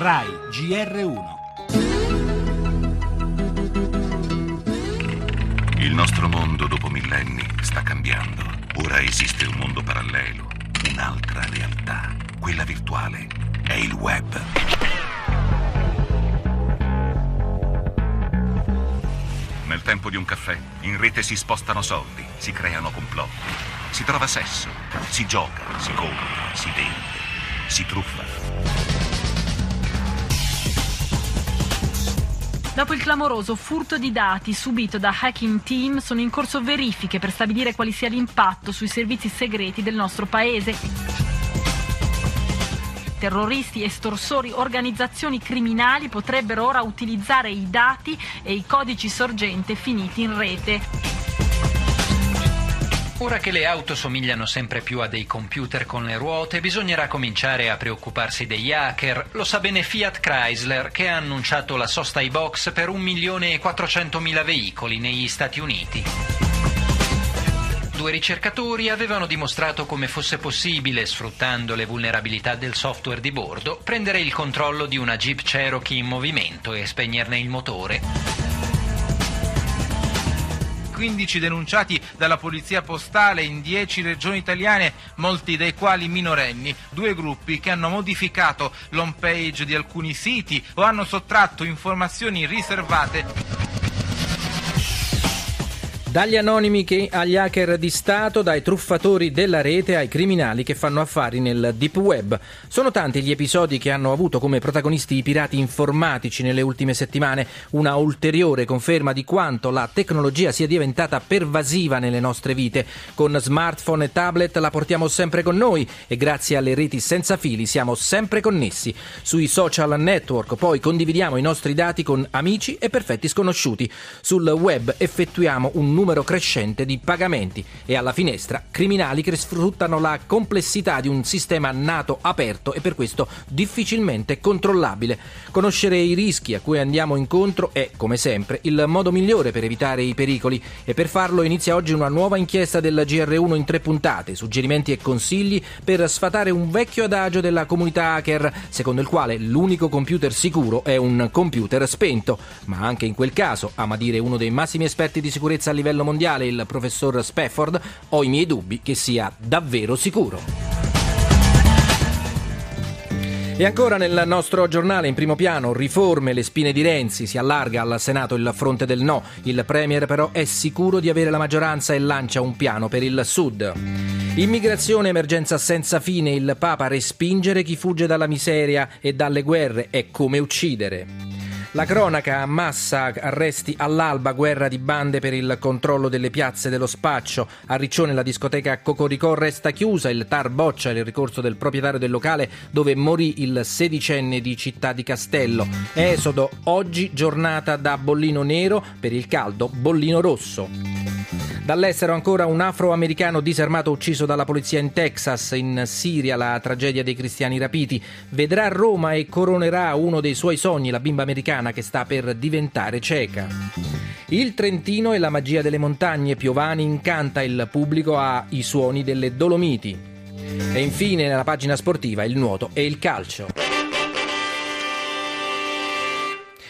RAI GR1 Il nostro mondo dopo millenni sta cambiando. Ora esiste un mondo parallelo, un'altra realtà, quella virtuale. È il web. Nel tempo di un caffè, in rete si spostano soldi, si creano complotti, si trova sesso, si gioca, si compra, si vende, si truffa. Dopo il clamoroso furto di dati subito da Hacking Team, sono in corso verifiche per stabilire quali sia l'impatto sui servizi segreti del nostro paese. Terroristi, estorsori, organizzazioni criminali potrebbero ora utilizzare i dati e i codici sorgente finiti in rete. Ora che le auto somigliano sempre più a dei computer con le ruote, bisognerà cominciare a preoccuparsi degli hacker. Lo sa bene Fiat Chrysler, che ha annunciato la sosta ai box per 1.400.000 veicoli negli Stati Uniti. Due ricercatori avevano dimostrato come fosse possibile, sfruttando le vulnerabilità del software di bordo, prendere il controllo di una Jeep Cherokee in movimento e spegnerne il motore. 15 denunciati dalla polizia postale in 10 regioni italiane, molti dei quali minorenni. Due gruppi che hanno modificato l'home page di alcuni siti o hanno sottratto informazioni riservate dagli anonimi agli hacker di Stato, dai truffatori della rete ai criminali che fanno affari nel deep web. Sono tanti gli episodi che hanno avuto come protagonisti i pirati informatici nelle ultime settimane, una ulteriore conferma di quanto la tecnologia sia diventata pervasiva nelle nostre vite. Con smartphone e tablet la portiamo sempre con noi e grazie alle reti senza fili siamo sempre connessi. Sui social network poi condividiamo i nostri dati con amici e perfetti sconosciuti. Sul web effettuiamo un numero crescente di pagamenti e alla finestra criminali che sfruttano la complessità di un sistema nato aperto e per questo difficilmente controllabile. Conoscere i rischi a cui andiamo incontro è, come sempre, il modo migliore per evitare i pericoli e per farlo inizia oggi una nuova inchiesta del GR1 in tre puntate, suggerimenti e consigli per sfatare un vecchio adagio della comunità hacker, secondo il quale l'unico computer sicuro è un computer spento, ma anche in quel caso, ama dire uno dei massimi esperti di sicurezza a livello livello mondiale, il professor Spafford, ho i miei dubbi che sia davvero sicuro. E ancora nel nostro giornale in primo piano, riforme, le spine di Renzi, si allarga al Senato il fronte del no. Il Premier però è sicuro di avere la maggioranza e lancia un piano per il Sud. Immigrazione, emergenza senza fine, il Papa respingere chi fugge dalla miseria e dalle guerre è come uccidere. La cronaca, massa, arresti all'alba, guerra di bande per il controllo delle piazze dello spaccio. A Riccione la discoteca Cocoricò resta chiusa, il TAR boccia il ricorso del proprietario del locale dove morì il sedicenne di Città di Castello. Esodo, oggi giornata da bollino nero, per il caldo bollino rosso. Dall'estero ancora un afroamericano disarmato ucciso dalla polizia in Texas, in Siria la tragedia dei cristiani rapiti. Vedrà Roma e coronerà uno dei suoi sogni, la bimba americana che sta per diventare cieca. Il Trentino e la magia delle montagne, Piovani incanta il pubblico ai suoni delle Dolomiti. E infine nella pagina sportiva il nuoto e il calcio.